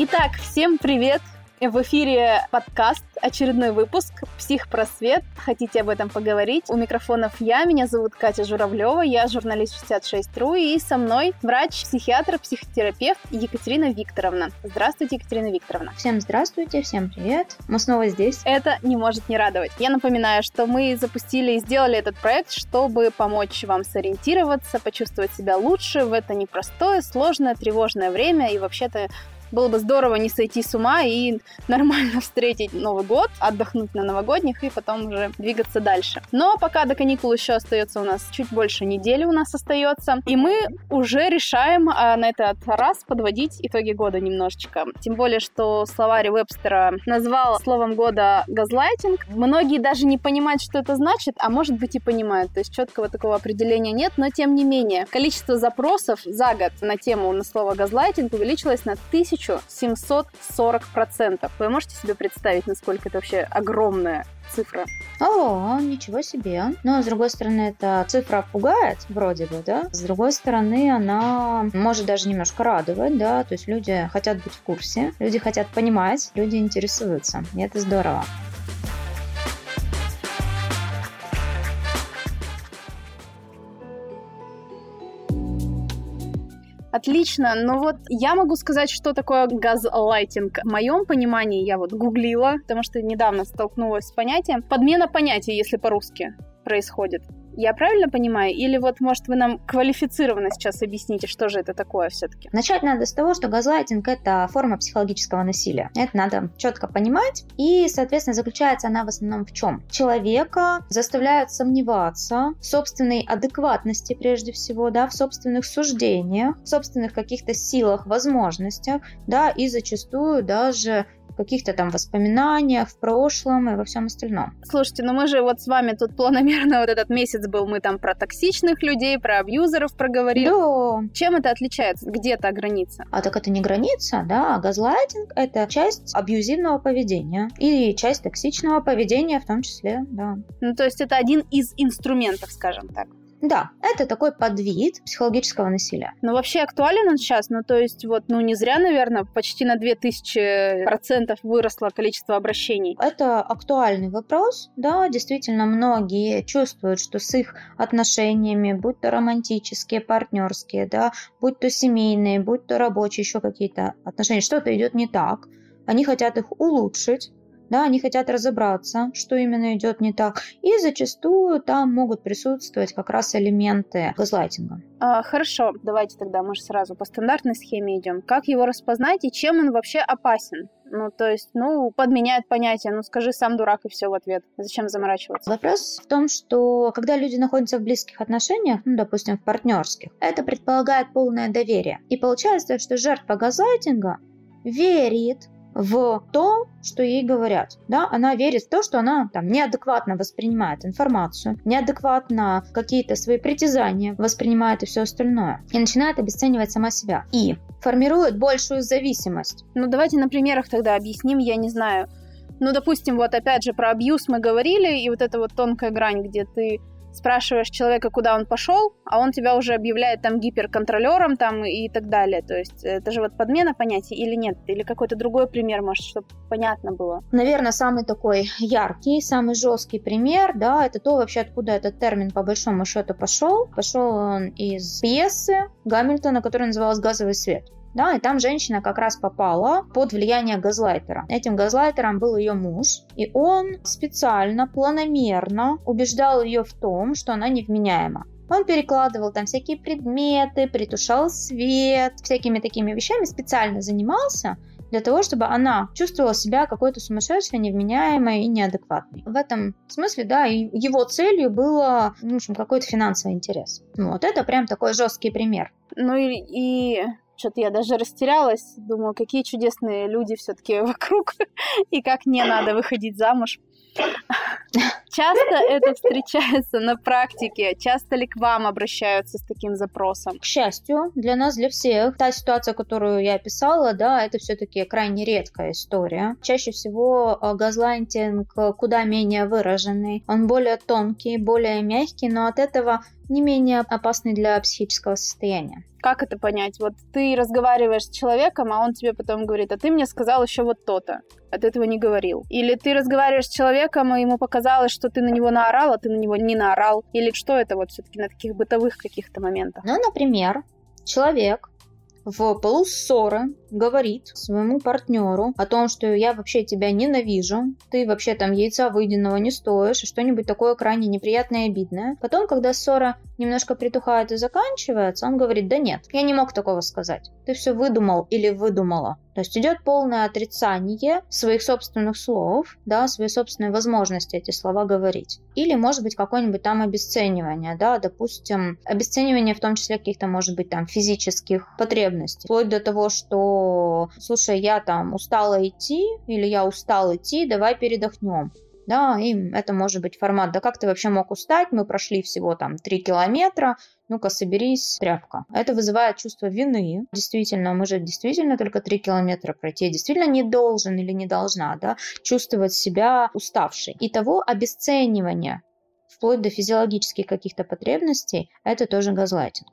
Итак, всем привет! В эфире подкаст, очередной выпуск «Психпросвет». Хотите об этом поговорить? У микрофонов я, меня зовут Катя Журавлева, я журналист 66.ru, и со мной врач, психиатр, психотерапевт Екатерина Викторовна. Здравствуйте, Екатерина Викторовна. Всем здравствуйте, всем привет. Мы снова здесь. Это не может не радовать. Я напоминаю, что мы запустили и сделали этот проект, чтобы помочь вам сориентироваться, почувствовать себя лучше в это непростое, сложное, тревожное время и вообще-то было бы здорово не сойти с ума и нормально встретить Новый год, отдохнуть на новогодних и потом уже двигаться дальше. Но пока до каникул еще остается у нас чуть больше недели у нас остается, и мы уже решаем а, на этот раз подводить итоги года немножечко. Тем более, что словарь Вебстера назвал словом года газлайтинг. Многие даже не понимают, что это значит, а может быть и понимают. То есть четкого такого определения нет, но тем не менее количество запросов за год на тему на слово газлайтинг увеличилось на тысячу 1740%. Вы можете себе представить, насколько это вообще огромная цифра? О, ничего себе. Но, с другой стороны, эта цифра пугает, вроде бы, да? С другой стороны, она может даже немножко радовать, да? То есть люди хотят быть в курсе, люди хотят понимать, люди интересуются. И это здорово. Отлично, но вот я могу сказать, что такое газлайтинг. В моем понимании я вот гуглила, потому что недавно столкнулась с понятием. Подмена понятия, если по-русски происходит. Я правильно понимаю? Или вот, может, вы нам квалифицированно сейчас объясните, что же это такое все-таки? Начать надо с того, что газлайтинг – это форма психологического насилия. Это надо четко понимать. И, соответственно, заключается она в основном в чем? Человека заставляют сомневаться в собственной адекватности, прежде всего, да, в собственных суждениях, в собственных каких-то силах, возможностях, да, и зачастую даже каких-то там воспоминаниях в прошлом и во всем остальном. Слушайте, ну мы же вот с вами тут планомерно вот этот месяц был, мы там про токсичных людей, про абьюзеров проговорили. Да. Чем это отличается? Где эта граница? А так это не граница, да, а газлайтинг — это часть абьюзивного поведения и часть токсичного поведения в том числе, да. Ну, то есть это один из инструментов, скажем так. Да, это такой подвид психологического насилия. Но вообще актуален он сейчас? Ну, то есть вот, ну, не зря, наверное, почти на 2000 процентов выросло количество обращений. Это актуальный вопрос, да, действительно, многие чувствуют, что с их отношениями, будь то романтические, партнерские, да, будь то семейные, будь то рабочие, еще какие-то отношения, что-то идет не так, они хотят их улучшить, да, они хотят разобраться, что именно идет не так, и зачастую там могут присутствовать как раз элементы газлайтинга. А, хорошо, давайте тогда мы же сразу по стандартной схеме идем. Как его распознать и чем он вообще опасен? Ну, то есть, ну, подменяет понятие, ну, скажи сам дурак и все в ответ. Зачем заморачиваться? Вопрос в том, что когда люди находятся в близких отношениях, ну, допустим, в партнерских, это предполагает полное доверие. И получается, что жертва газлайтинга верит в то, что ей говорят. Да? Она верит в то, что она там неадекватно воспринимает информацию, неадекватно какие-то свои притязания воспринимает и все остальное. И начинает обесценивать сама себя. И формирует большую зависимость. Ну, давайте на примерах тогда объясним, я не знаю. Ну, допустим, вот опять же про абьюз мы говорили, и вот эта вот тонкая грань, где ты спрашиваешь человека, куда он пошел, а он тебя уже объявляет там гиперконтролером там и так далее. То есть это же вот подмена понятий или нет? Или какой-то другой пример, может, чтобы понятно было? Наверное, самый такой яркий, самый жесткий пример, да, это то вообще, откуда этот термин по большому счету пошел. Пошел он из пьесы Гамильтона, которая называлась «Газовый свет». Да, и там женщина как раз попала под влияние газлайтера. Этим газлайтером был ее муж, и он специально, планомерно убеждал ее в том, что она невменяема. Он перекладывал там всякие предметы, притушал свет, всякими такими вещами специально занимался, для того, чтобы она чувствовала себя какой-то сумасшедшей, невменяемой и неадекватной. В этом смысле, да, его целью было, в общем, какой-то финансовый интерес. Вот, это прям такой жесткий пример. Ну и, и что-то я даже растерялась. Думаю, какие чудесные люди все-таки вокруг, и как не надо выходить замуж. Часто это встречается на практике? Часто ли к вам обращаются с таким запросом? К счастью, для нас, для всех, та ситуация, которую я описала, да, это все-таки крайне редкая история. Чаще всего э, газлайтинг куда менее выраженный, он более тонкий, более мягкий, но от этого не менее опасный для психического состояния. Как это понять? Вот ты разговариваешь с человеком, а он тебе потом говорит, а ты мне сказал еще вот то-то, а ты этого не говорил. Или ты разговариваешь с человеком, и ему показалось, что ты на него наорал, а ты на него не наорал. Или что это вот все-таки на таких бытовых каких-то моментах? Ну, например, человек в полуссоры говорит своему партнеру о том, что я вообще тебя ненавижу, ты вообще там яйца выеденного не стоишь, и что-нибудь такое крайне неприятное и обидное. Потом, когда ссора немножко притухает и заканчивается, он говорит, да нет, я не мог такого сказать. Ты все выдумал или выдумала. То есть идет полное отрицание своих собственных слов, да, своей собственной возможности эти слова говорить. Или, может быть, какое-нибудь там обесценивание, да, допустим, обесценивание в том числе каких-то, может быть, там физических потребностей. Вплоть до того, что слушай, я там устала идти, или я устал идти, давай передохнем. Да, и это может быть формат, да как ты вообще мог устать, мы прошли всего там 3 километра, ну-ка соберись, тряпка. Это вызывает чувство вины. Действительно, мы же действительно только 3 километра пройти. Я действительно не должен или не должна, да, чувствовать себя уставшей. И того обесценивания вплоть до физиологических каких-то потребностей, это тоже газлайтинг.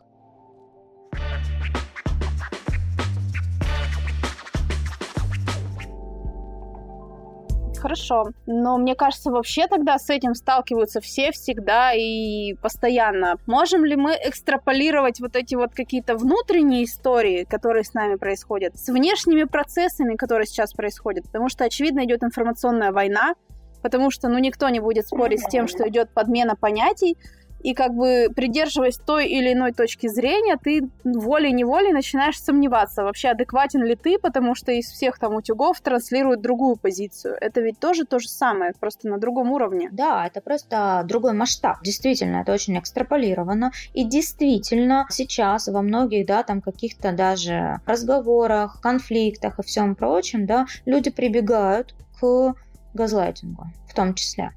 Хорошо. Но мне кажется, вообще тогда с этим сталкиваются все всегда и постоянно. Можем ли мы экстраполировать вот эти вот какие-то внутренние истории, которые с нами происходят, с внешними процессами, которые сейчас происходят? Потому что, очевидно, идет информационная война, потому что, ну, никто не будет спорить с тем, что идет подмена понятий, и как бы придерживаясь той или иной точки зрения, ты волей-неволей начинаешь сомневаться, вообще адекватен ли ты, потому что из всех там утюгов транслируют другую позицию. Это ведь тоже то же самое, просто на другом уровне. Да, это просто другой масштаб. Действительно, это очень экстраполировано. И действительно, сейчас во многих, да, там каких-то даже разговорах, конфликтах и всем прочем, да, люди прибегают к газлайтингу в том числе.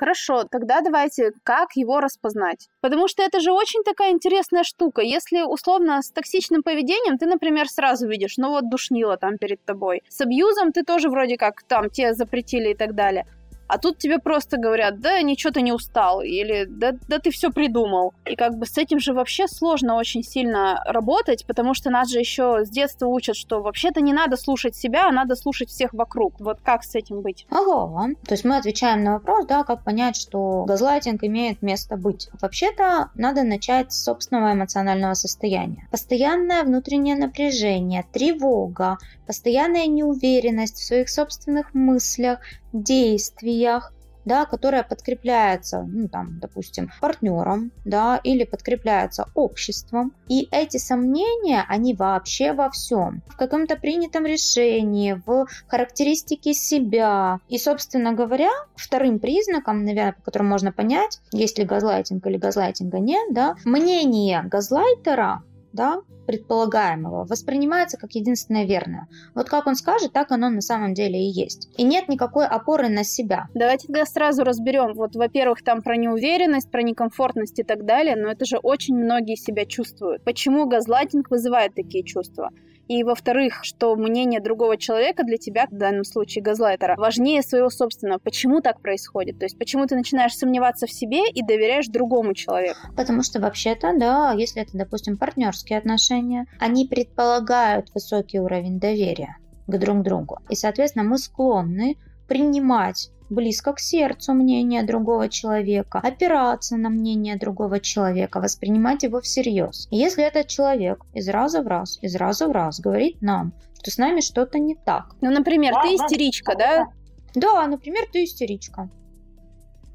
Хорошо, тогда давайте, как его распознать? Потому что это же очень такая интересная штука. Если условно с токсичным поведением, ты, например, сразу видишь, ну вот душнило там перед тобой. С абьюзом ты тоже вроде как там тебе запретили и так далее. А тут тебе просто говорят, да, ничего ты не устал, или да, да ты все придумал. И как бы с этим же вообще сложно очень сильно работать, потому что нас же еще с детства учат, что вообще-то не надо слушать себя, а надо слушать всех вокруг. Вот как с этим быть? Ага. То есть мы отвечаем на вопрос, да, как понять, что газлайтинг имеет место быть. Вообще-то надо начать с собственного эмоционального состояния. Постоянное внутреннее напряжение, тревога, постоянная неуверенность в своих собственных мыслях, действиях, да, которая подкрепляется, ну, там, допустим, партнером, да, или подкрепляется обществом. И эти сомнения, они вообще во всем. В каком-то принятом решении, в характеристике себя. И, собственно говоря, вторым признаком, наверное, по которому можно понять, есть ли газлайтинг или газлайтинга нет, да, мнение газлайтера да, предполагаемого воспринимается как единственное верное. Вот как он скажет, так оно на самом деле и есть. И нет никакой опоры на себя. Давайте тогда сразу разберем. Вот, во-первых, там про неуверенность, про некомфортность и так далее, но это же очень многие себя чувствуют. Почему газлайтинг вызывает такие чувства? И, во-вторых, что мнение другого человека для тебя, в данном случае газлайтера, важнее своего собственного. Почему так происходит? То есть почему ты начинаешь сомневаться в себе и доверяешь другому человеку? Потому что вообще-то, да, если это, допустим, партнерские отношения, они предполагают высокий уровень доверия к друг другу. И, соответственно, мы склонны принимать близко к сердцу мнение другого человека, опираться на мнение другого человека, воспринимать его всерьез. И если этот человек из раза в раз, из раза в раз говорит нам, что с нами что-то не так. Ну, например, ты истеричка, да? Да, например, ты истеричка.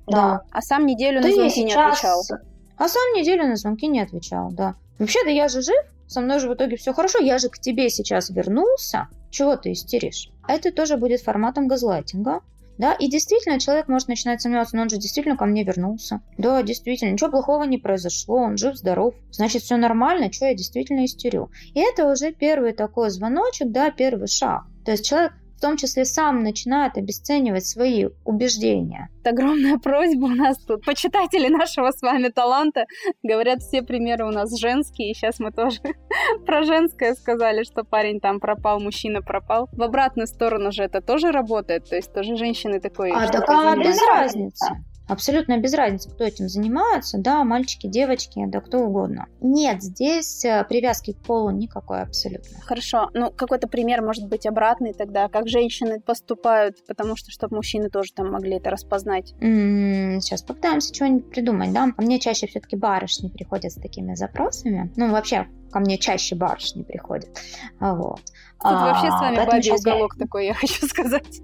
Да. да. А сам неделю ты на звонки сейчас... не отвечал. А сам неделю на звонки не отвечал, да. Вообще-то я же жив, со мной же в итоге все хорошо, я же к тебе сейчас вернулся. Чего ты истеришь? Это тоже будет форматом газлайтинга. Да, и действительно человек может начинать сомневаться, но он же действительно ко мне вернулся. Да, действительно, ничего плохого не произошло, он жив, здоров. Значит, все нормально, что я действительно истерю. И это уже первый такой звоночек, да, первый шаг. То есть человек в том числе сам начинает обесценивать свои убеждения. Это огромная просьба у нас тут. Почитатели нашего с вами таланта говорят, все примеры у нас женские, и сейчас мы тоже про женское сказали, что парень там пропал, мужчина пропал. В обратную сторону же это тоже работает, то есть тоже женщины такой... А так а без разницы. Абсолютно без разницы, кто этим занимается, да, мальчики, девочки, да кто угодно. Нет здесь э, привязки к полу никакой абсолютно. Хорошо, ну какой-то пример может быть обратный тогда, как женщины поступают, потому что чтобы мужчины тоже там могли это распознать. М-м, сейчас попытаемся что-нибудь придумать, да. Ко мне чаще все-таки барышни приходят с такими запросами. Ну вообще ко мне чаще барышни приходят. Вот. Тут а, вообще с вами бабий уголок я... такой, я хочу сказать.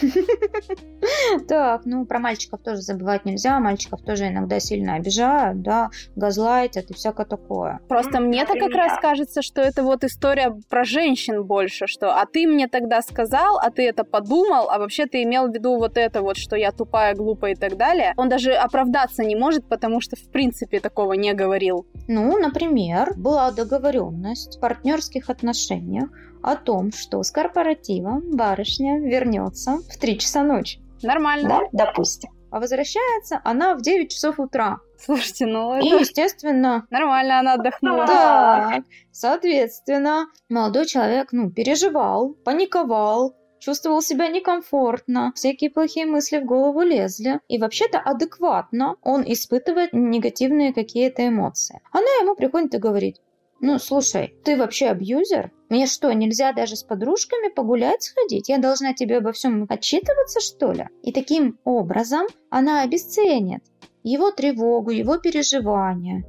Так, ну про мальчиков тоже забывать нельзя. Мальчиков тоже иногда сильно обижают, да, газлайтят и всякое такое. Просто мне-то как раз кажется, что это вот история про женщин больше, что а ты мне тогда сказал, а ты это подумал, а вообще ты имел в виду вот это вот, что я тупая, глупая и так далее. Он даже оправдаться не может, потому что в принципе такого не говорил. Ну, например, была договоренность в партнерских отношениях о том, что с корпоратива барышня вернется в 3 часа ночи. Нормально. Да, допустим. А возвращается она в 9 часов утра. Слушайте, ну это... И, естественно... Нормально она отдохнула. Да, соответственно, молодой человек, ну, переживал, паниковал, чувствовал себя некомфортно, всякие плохие мысли в голову лезли. И вообще-то адекватно он испытывает негативные какие-то эмоции. Она ему приходит и говорит, ну, слушай, ты вообще абьюзер? Мне что, нельзя даже с подружками погулять сходить? Я должна тебе обо всем отчитываться, что ли? И таким образом она обесценит его тревогу, его переживания.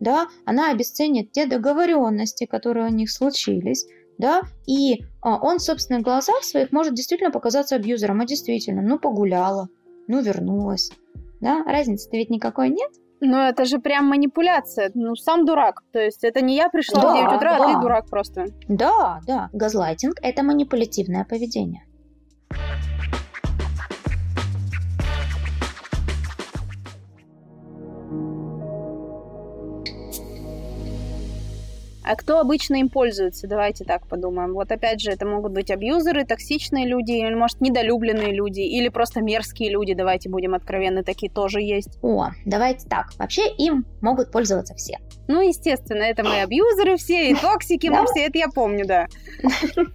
Да, она обесценит те договоренности, которые у них случились, да, и а, он в собственных глазах своих может действительно показаться абьюзером, а действительно, ну погуляла, ну вернулась, да, разницы-то ведь никакой нет. Ну, это же прям манипуляция. Ну, сам дурак. То есть это не я пришла да, в 9 утра, да. а ты дурак просто. Да, да. Газлайтинг – это манипулятивное поведение. А кто обычно им пользуется? Давайте так подумаем. Вот опять же, это могут быть абьюзеры, токсичные люди, или, может, недолюбленные люди, или просто мерзкие люди, давайте будем откровенны, такие тоже есть. О, давайте так. Вообще им могут пользоваться все. Ну, естественно, это мы абьюзеры все, и токсики мы все, это я помню, да.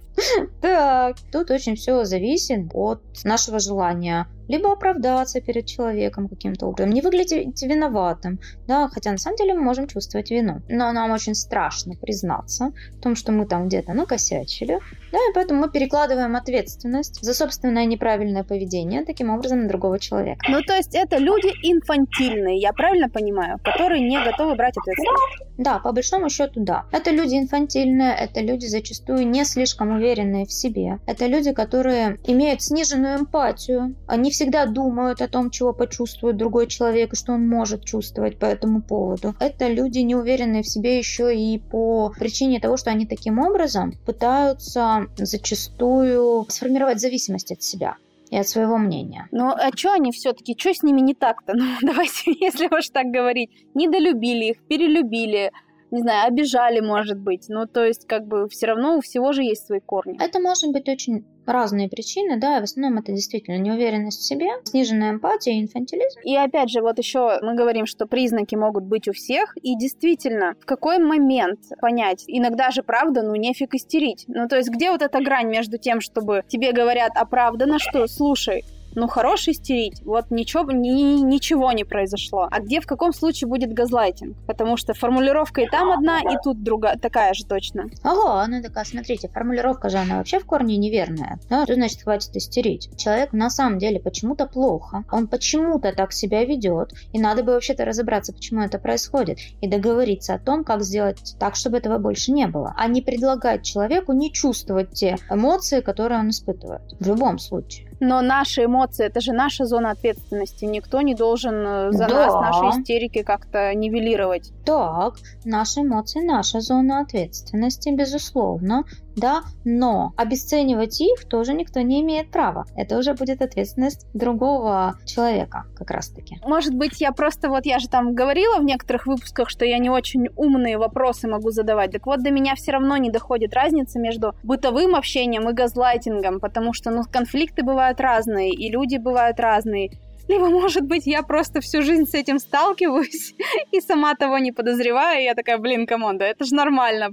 Так, тут очень все зависит от нашего желания либо оправдаться перед человеком каким-то образом, не выглядеть виноватым, да, хотя на самом деле мы можем чувствовать вину, но нам очень страшно признаться в том, что мы там где-то накосячили, да, и поэтому мы перекладываем ответственность за собственное неправильное поведение таким образом на другого человека. Ну, то есть это люди инфантильные, я правильно понимаю, которые не готовы брать ответственность? Да, по большому счету, да. Это люди инфантильные, это люди зачастую не слишком уверенные в себе, это люди, которые имеют сниженную эмпатию, они всегда думают о том, чего почувствует другой человек и что он может чувствовать по этому поводу. Это люди, не уверенные в себе еще и по причине того, что они таким образом пытаются зачастую сформировать зависимость от себя и от своего мнения. Ну, а что они все-таки, что с ними не так-то? Ну, давайте, если уж так говорить, недолюбили их, перелюбили, не знаю, обижали, может быть. Ну, то есть, как бы, все равно у всего же есть свои корни. Это может быть очень разные причины, да, в основном это действительно неуверенность в себе, сниженная эмпатия и инфантилизм. И опять же, вот еще мы говорим, что признаки могут быть у всех, и действительно, в какой момент понять, иногда же правда, ну нефиг истерить. Ну то есть где вот эта грань между тем, чтобы тебе говорят оправданно, что слушай, ну, хорош истерить, вот ничего, ни, ничего не произошло. А где, в каком случае будет газлайтинг? Потому что формулировка и там одна, и тут другая, такая же точно. Ого, она такая, смотрите, формулировка же, она вообще в корне неверная. Ну, что значит хватит истерить? Человек на самом деле почему-то плохо, он почему-то так себя ведет, и надо бы вообще-то разобраться, почему это происходит, и договориться о том, как сделать так, чтобы этого больше не было, а не предлагать человеку не чувствовать те эмоции, которые он испытывает. В любом случае. Но наши эмоции, это же наша зона ответственности. Никто не должен э, за да. нас наши истерики как-то нивелировать. Так, наши эмоции, наша зона ответственности, безусловно. Да, но обесценивать их тоже никто не имеет права. Это уже будет ответственность другого человека, как раз-таки. Может быть, я просто, вот я же там говорила в некоторых выпусках, что я не очень умные вопросы могу задавать. Так вот, до меня все равно не доходит разница между бытовым общением и газлайтингом, потому что, ну, конфликты бывают разные, и люди бывают разные. Либо, может быть, я просто всю жизнь с этим сталкиваюсь и сама того не подозреваю, и я такая, блин, come on, да это же нормально.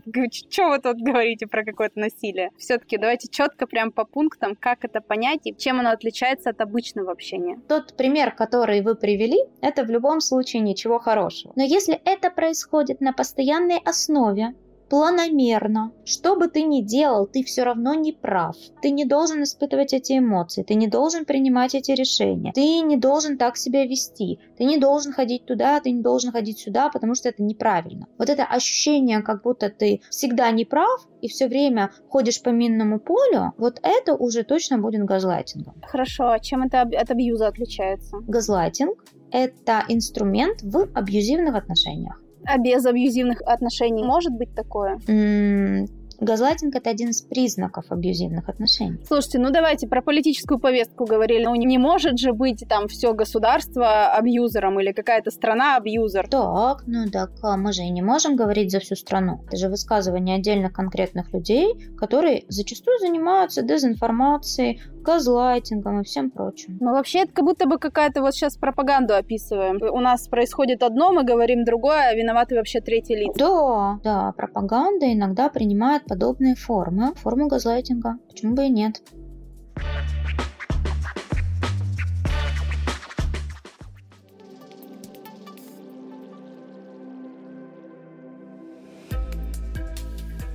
Что вы тут говорите про какое-то насилие? Все-таки давайте четко прям по пунктам, как это понять и чем оно отличается от обычного общения. Тот пример, который вы привели, это в любом случае ничего хорошего. Но если это происходит на постоянной основе, планомерно. Что бы ты ни делал, ты все равно не прав. Ты не должен испытывать эти эмоции, ты не должен принимать эти решения, ты не должен так себя вести, ты не должен ходить туда, ты не должен ходить сюда, потому что это неправильно. Вот это ощущение, как будто ты всегда не прав и все время ходишь по минному полю, вот это уже точно будет газлайтингом. Хорошо, а чем это от абьюза отличается? Газлайтинг – это инструмент в абьюзивных отношениях. А без абьюзивных отношений может быть такое? Газлайтинг – это один из признаков абьюзивных отношений. Слушайте, ну давайте про политическую повестку говорили. Ну не может же быть там все государство абьюзером или какая-то страна абьюзер. Так, ну так а мы же и не можем говорить за всю страну. Это же высказывание отдельно конкретных людей, которые зачастую занимаются дезинформацией, газлайтингом и всем прочим. Ну вообще это как будто бы какая-то вот сейчас пропаганду описываем. У нас происходит одно, мы говорим другое, а виноваты вообще третьи лица. Да, да, пропаганда иногда принимает подобные формы, форму газлайтинга. Почему бы и нет?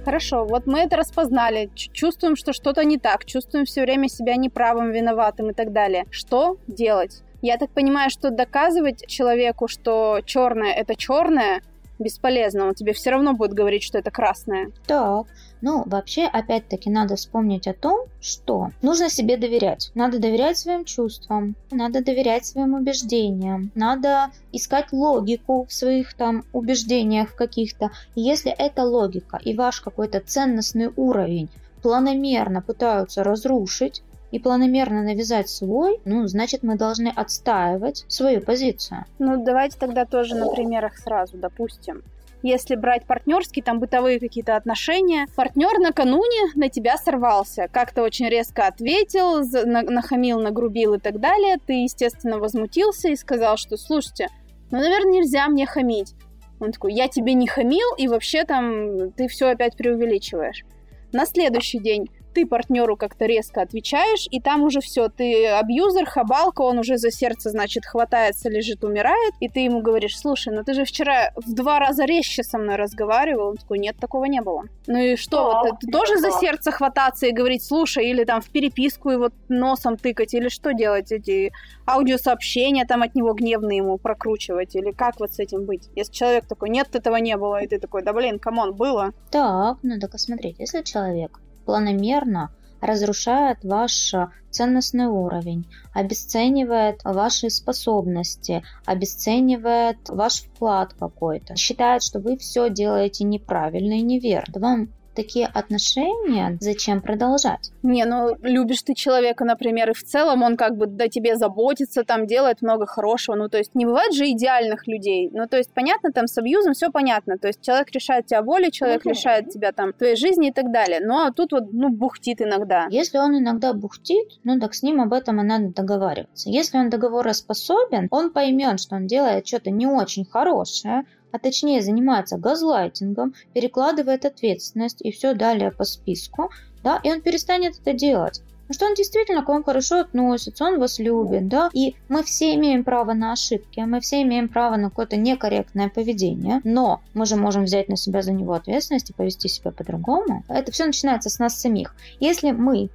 Хорошо, вот мы это распознали, чувствуем, что что-то не так, чувствуем все время себя неправым, виноватым и так далее. Что делать? Я так понимаю, что доказывать человеку, что черное это черное, бесполезно. Он тебе все равно будет говорить, что это красное. Так, ну, вообще, опять-таки, надо вспомнить о том, что нужно себе доверять. Надо доверять своим чувствам, надо доверять своим убеждениям, надо искать логику в своих там убеждениях каких-то. И если эта логика и ваш какой-то ценностный уровень планомерно пытаются разрушить, и планомерно навязать свой, ну, значит, мы должны отстаивать свою позицию. Ну, давайте тогда тоже на примерах сразу, допустим. Если брать партнерские, там бытовые какие-то отношения, партнер накануне на тебя сорвался, как-то очень резко ответил, нахамил, нагрубил и так далее, ты, естественно, возмутился и сказал, что, слушайте, ну, наверное, нельзя мне хамить. Он такой, я тебе не хамил, и вообще там ты все опять преувеличиваешь. На следующий день ты партнеру как-то резко отвечаешь, и там уже все, ты абьюзер, хабалка, он уже за сердце, значит, хватается, лежит, умирает, и ты ему говоришь, слушай, ну ты же вчера в два раза резче со мной разговаривал. Он такой, нет, такого не было. Ну и что, да, вот, ты тоже за сердце хвататься и говорить, слушай, или там в переписку и вот носом тыкать, или что делать, эти аудиосообщения там от него гневные ему прокручивать, или как вот с этим быть? Если человек такой, нет, этого не было, и ты такой, да блин, come on, было. Так, надо посмотреть, если человек планомерно разрушает ваш ценностный уровень, обесценивает ваши способности, обесценивает ваш вклад какой-то, считает, что вы все делаете неправильно и неверно. Вам такие отношения, зачем продолжать? Не, ну любишь ты человека, например, и в целом он как бы до тебе заботится, там делает много хорошего. Ну, то есть не бывает же идеальных людей. Ну, то есть понятно, там с абьюзом все понятно. То есть человек решает тебя волей, человек uh-huh. лишает тебя там твоей жизни и так далее. Ну, а тут вот, ну, бухтит иногда. Если он иногда бухтит, ну, так с ним об этом и надо договариваться. Если он договороспособен, он поймет, что он делает что-то не очень хорошее, а точнее занимается газлайтингом, перекладывает ответственность и все далее по списку, да, и он перестанет это делать. Потому что он действительно к вам хорошо относится, он вас любит, да, и мы все имеем право на ошибки, мы все имеем право на какое-то некорректное поведение, но мы же можем взять на себя за него ответственность и повести себя по-другому. Это все начинается с нас самих. Если мы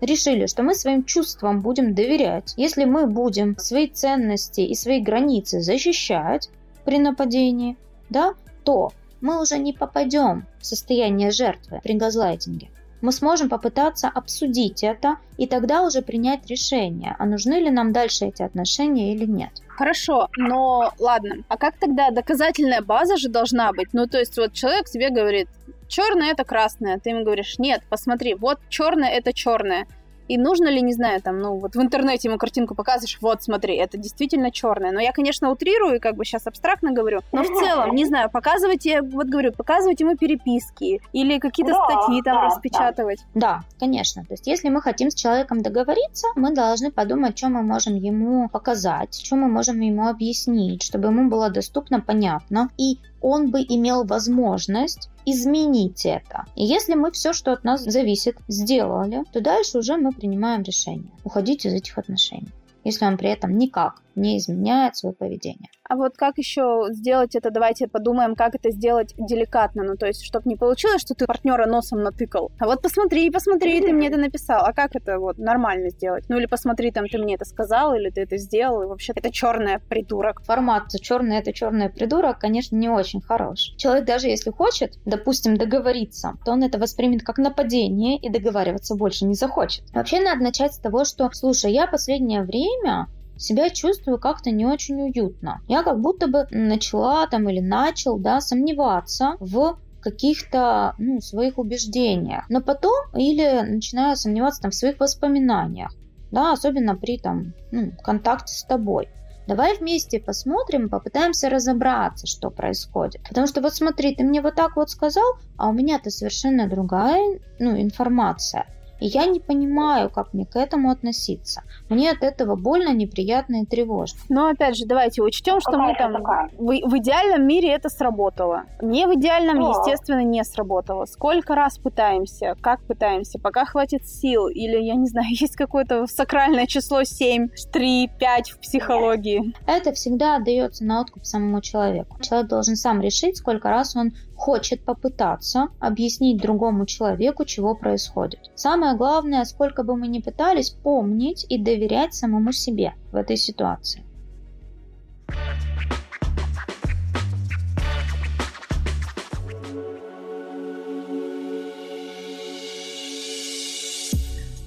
решили, что мы своим чувствам будем доверять, если мы будем свои ценности и свои границы защищать при нападении, да, то мы уже не попадем в состояние жертвы при газлайтинге. Мы сможем попытаться обсудить это и тогда уже принять решение, а нужны ли нам дальше эти отношения или нет. Хорошо, но ладно, а как тогда доказательная база же должна быть? Ну, то есть вот человек тебе говорит, черное это красное. Ты ему говоришь, нет, посмотри, вот черное это черное. И нужно ли, не знаю, там, ну, вот в интернете ему картинку показываешь, вот, смотри, это действительно черное. Но я, конечно, утрирую, и как бы сейчас абстрактно говорю, но в целом, не знаю, показывайте, вот говорю, показывайте ему переписки или какие-то да, статьи там да, распечатывать. Да. да, конечно. То есть, если мы хотим с человеком договориться, мы должны подумать, что мы можем ему показать, что мы можем ему объяснить, чтобы ему было доступно, понятно. И он бы имел возможность изменить это. И если мы все, что от нас зависит, сделали, то дальше уже мы принимаем решение уходить из этих отношений если он при этом никак не изменяет свое поведение. А вот как еще сделать это? Давайте подумаем, как это сделать деликатно. Ну, то есть, чтобы не получилось, что ты партнера носом натыкал. А вот посмотри, посмотри, ты мне это написал. А как это вот нормально сделать? Ну, или посмотри, там, ты мне это сказал, или ты это сделал, и вообще это черная придурок. Формат черный это черный придурок, конечно, не очень хорош. Человек даже если хочет, допустим, договориться, то он это воспримет как нападение и договариваться больше не захочет. Вообще надо начать с того, что, слушай, я последнее время себя чувствую как-то не очень уютно. Я как будто бы начала там или начал, да, сомневаться в каких-то ну, своих убеждениях. Но потом или начинаю сомневаться там в своих воспоминаниях, да, особенно при там ну, контакте с тобой. Давай вместе посмотрим, попытаемся разобраться, что происходит. Потому что вот смотри, ты мне вот так вот сказал, а у меня-то совершенно другая ну, информация. И я не понимаю, как мне к этому относиться. Мне от этого больно, неприятно и тревожно. Но опять же, давайте учтем, что мы там в, в идеальном мире это сработало. Не в идеальном, О. естественно, не сработало. Сколько раз пытаемся, как пытаемся, пока хватит сил, или, я не знаю, есть какое-то сакральное число 7, 3, 5 в психологии. Это всегда отдается на откуп самому человеку. Человек должен сам решить, сколько раз он хочет попытаться объяснить другому человеку, чего происходит. Самое главное, сколько бы мы ни пытались, помнить и доверять самому себе в этой ситуации.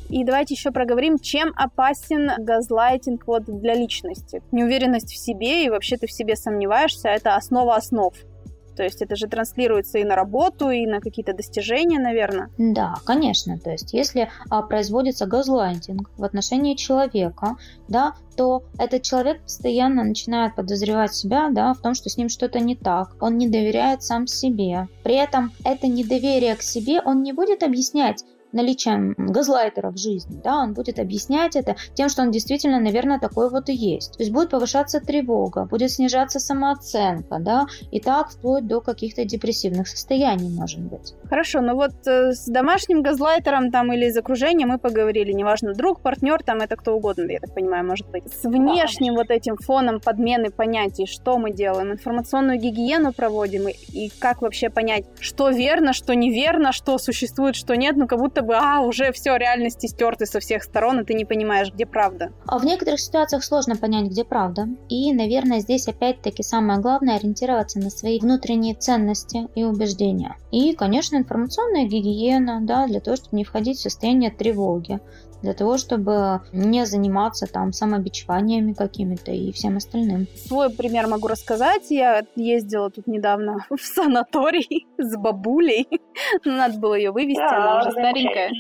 И давайте еще проговорим, чем опасен газлайтинг вот для личности. Неуверенность в себе и вообще ты в себе сомневаешься, это основа основ. То есть это же транслируется и на работу, и на какие-то достижения, наверное. Да, конечно. То есть если а, производится газлайтинг в отношении человека, да, то этот человек постоянно начинает подозревать себя да, в том, что с ним что-то не так. Он не доверяет сам себе. При этом это недоверие к себе он не будет объяснять наличием газлайтера в жизни, да, он будет объяснять это тем, что он действительно, наверное, такой вот и есть. То есть будет повышаться тревога, будет снижаться самооценка, да, и так вплоть до каких-то депрессивных состояний, может быть. Хорошо, ну вот э, с домашним газлайтером там или из окружения мы поговорили, неважно, друг, партнер, там это кто угодно, я так понимаю, может быть. С внешним вот этим фоном подмены понятий, что мы делаем, информационную гигиену проводим, и, и как вообще понять, что верно, что неверно, что существует, что нет, ну как будто будто бы, а, уже все, реальности стерты со всех сторон, и ты не понимаешь, где правда. А в некоторых ситуациях сложно понять, где правда. И, наверное, здесь опять-таки самое главное ориентироваться на свои внутренние ценности и убеждения. И, конечно, информационная гигиена, да, для того, чтобы не входить в состояние тревоги для того, чтобы не заниматься там самобичеваниями какими-то и всем остальным. Свой пример могу рассказать. Я ездила тут недавно в санаторий с бабулей. Надо было ее вывести, да, она уже старенькая.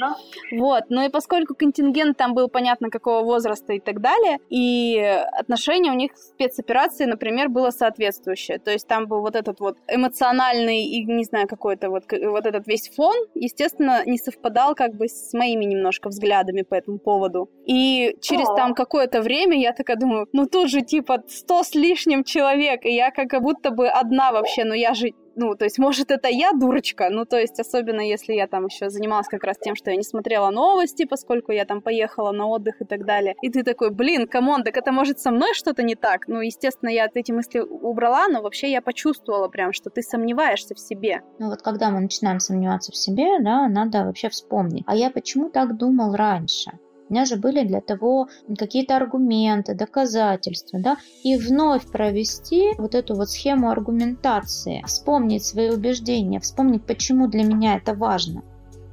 Вот, ну и поскольку контингент там был понятно какого возраста и так далее, и отношение у них спецоперации, например, было соответствующее. То есть там был вот этот вот эмоциональный и, не знаю, какой-то вот, вот этот весь фон, естественно, не совпадал как бы с моими немножко взглядами по этому поводу. И через там какое-то время я такая думаю, ну тут же типа сто с лишним человек, и я как будто бы одна вообще, но я же ну, то есть, может, это я дурочка, ну, то есть, особенно если я там еще занималась как раз тем, что я не смотрела новости, поскольку я там поехала на отдых и так далее. И ты такой, блин, come on, так это может со мной что-то не так? Ну, естественно, я от эти мысли убрала, но вообще я почувствовала прям, что ты сомневаешься в себе. Ну, вот когда мы начинаем сомневаться в себе, да, надо вообще вспомнить. А я почему так думал раньше? У меня же были для того какие-то аргументы, доказательства, да, и вновь провести вот эту вот схему аргументации, вспомнить свои убеждения, вспомнить, почему для меня это важно,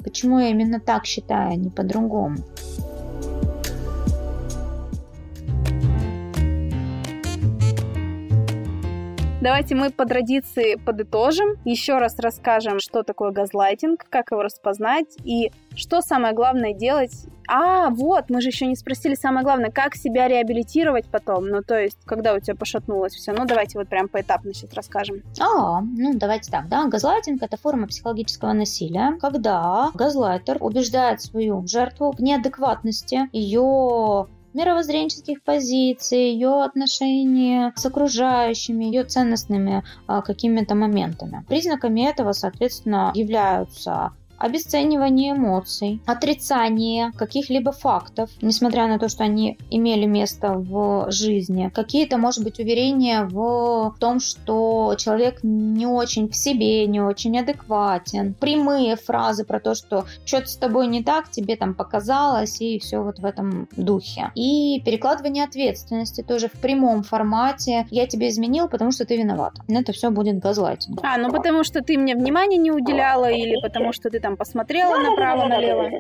почему я именно так считаю, а не по-другому. Давайте мы по традиции подытожим, еще раз расскажем, что такое газлайтинг, как его распознать и что самое главное делать. А, вот, мы же еще не спросили самое главное, как себя реабилитировать потом. Ну, то есть, когда у тебя пошатнулось все. Ну, давайте вот прям поэтапно сейчас расскажем. А, ну, давайте так, да. Газлайтинг – это форма психологического насилия, когда газлайтер убеждает свою жертву в неадекватности ее мировоззренческих позиций, ее отношения с окружающими, ее ценностными а, какими-то моментами. Признаками этого, соответственно, являются обесценивание эмоций, отрицание каких-либо фактов, несмотря на то, что они имели место в жизни, какие-то, может быть, уверения в том, что человек не очень в себе, не очень адекватен, прямые фразы про то, что что-то с тобой не так, тебе там показалось, и все вот в этом духе. И перекладывание ответственности тоже в прямом формате. Я тебе изменил, потому что ты виновата. Это все будет газлайтинг. А, ну потому что ты мне внимания не уделяла, или потому что ты там там посмотрела направо-налево.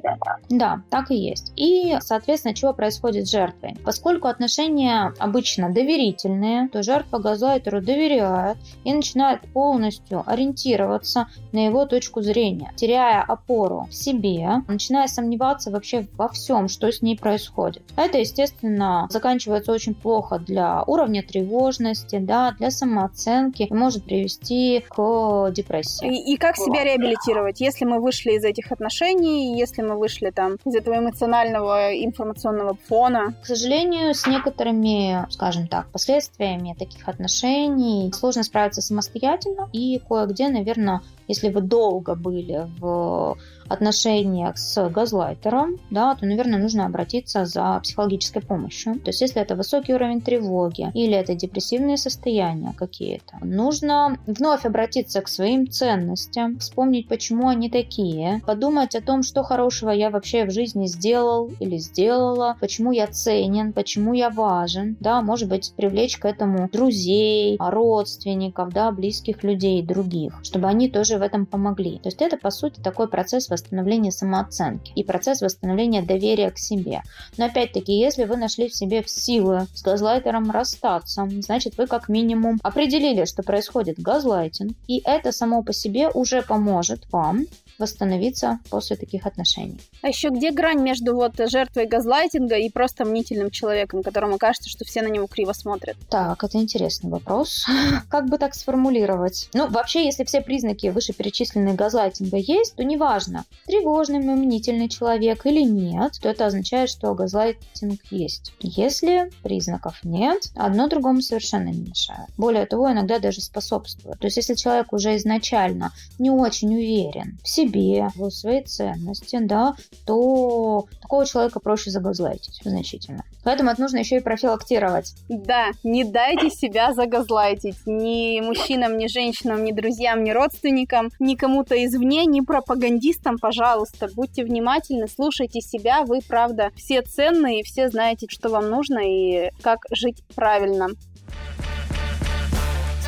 Да, так и есть. И, соответственно, чего происходит с жертвой? Поскольку отношения обычно доверительные, то жертва газлайтеру доверяет и начинает полностью ориентироваться на его точку зрения, теряя опору в себе, начиная сомневаться вообще во всем, что с ней происходит. Это, естественно, заканчивается очень плохо для уровня тревожности, да, для самооценки и может привести к депрессии. И, и как себя реабилитировать, если мы вышли вышли из этих отношений, если мы вышли там из этого эмоционального информационного фона. К сожалению, с некоторыми, скажем так, последствиями таких отношений сложно справиться самостоятельно, и кое-где, наверное, если вы долго были в отношениях с газлайтером, да, то, наверное, нужно обратиться за психологической помощью. То есть, если это высокий уровень тревоги или это депрессивные состояния какие-то, нужно вновь обратиться к своим ценностям, вспомнить, почему они такие, подумать о том, что хорошего я вообще в жизни сделал или сделала, почему я ценен, почему я важен, да, может быть, привлечь к этому друзей, родственников, да, близких людей, других, чтобы они тоже в этом помогли. То есть это, по сути, такой процесс восстановления самооценки и процесс восстановления доверия к себе. Но опять-таки, если вы нашли в себе силы с газлайтером расстаться, значит, вы как минимум определили, что происходит газлайтинг, и это само по себе уже поможет вам восстановиться после таких отношений. А еще где грань между вот жертвой газлайтинга и просто мнительным человеком, которому кажется, что все на него криво смотрят? Так, это интересный вопрос. Как бы так сформулировать? Ну, вообще, если все признаки вышеперечисленных газлайтинга есть, то неважно, тревожный, мнительный человек или нет, то это означает, что газлайтинг есть. Если признаков нет, одно другому совершенно не мешает. Более того, иногда даже способствует. То есть, если человек уже изначально не очень уверен в себе, в своей ценности, да, то такого человека проще загазлайтить значительно. Поэтому это нужно еще и профилактировать. Да, не дайте себя загазлайтить ни мужчинам, ни женщинам, ни друзьям, ни родственникам, ни кому-то извне, ни пропагандистам, пожалуйста. Будьте внимательны, слушайте себя, вы, правда, все ценные, все знаете, что вам нужно и как жить правильно.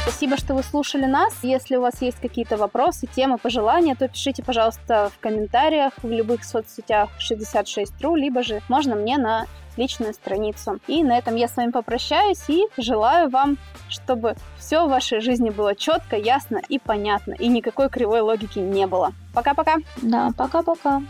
Спасибо, что вы слушали нас. Если у вас есть какие-то вопросы, темы, пожелания, то пишите, пожалуйста, в комментариях в любых соцсетях 66.ru, либо же можно мне на личную страницу. И на этом я с вами попрощаюсь и желаю вам, чтобы все в вашей жизни было четко, ясно и понятно, и никакой кривой логики не было. Пока-пока. Да, пока-пока.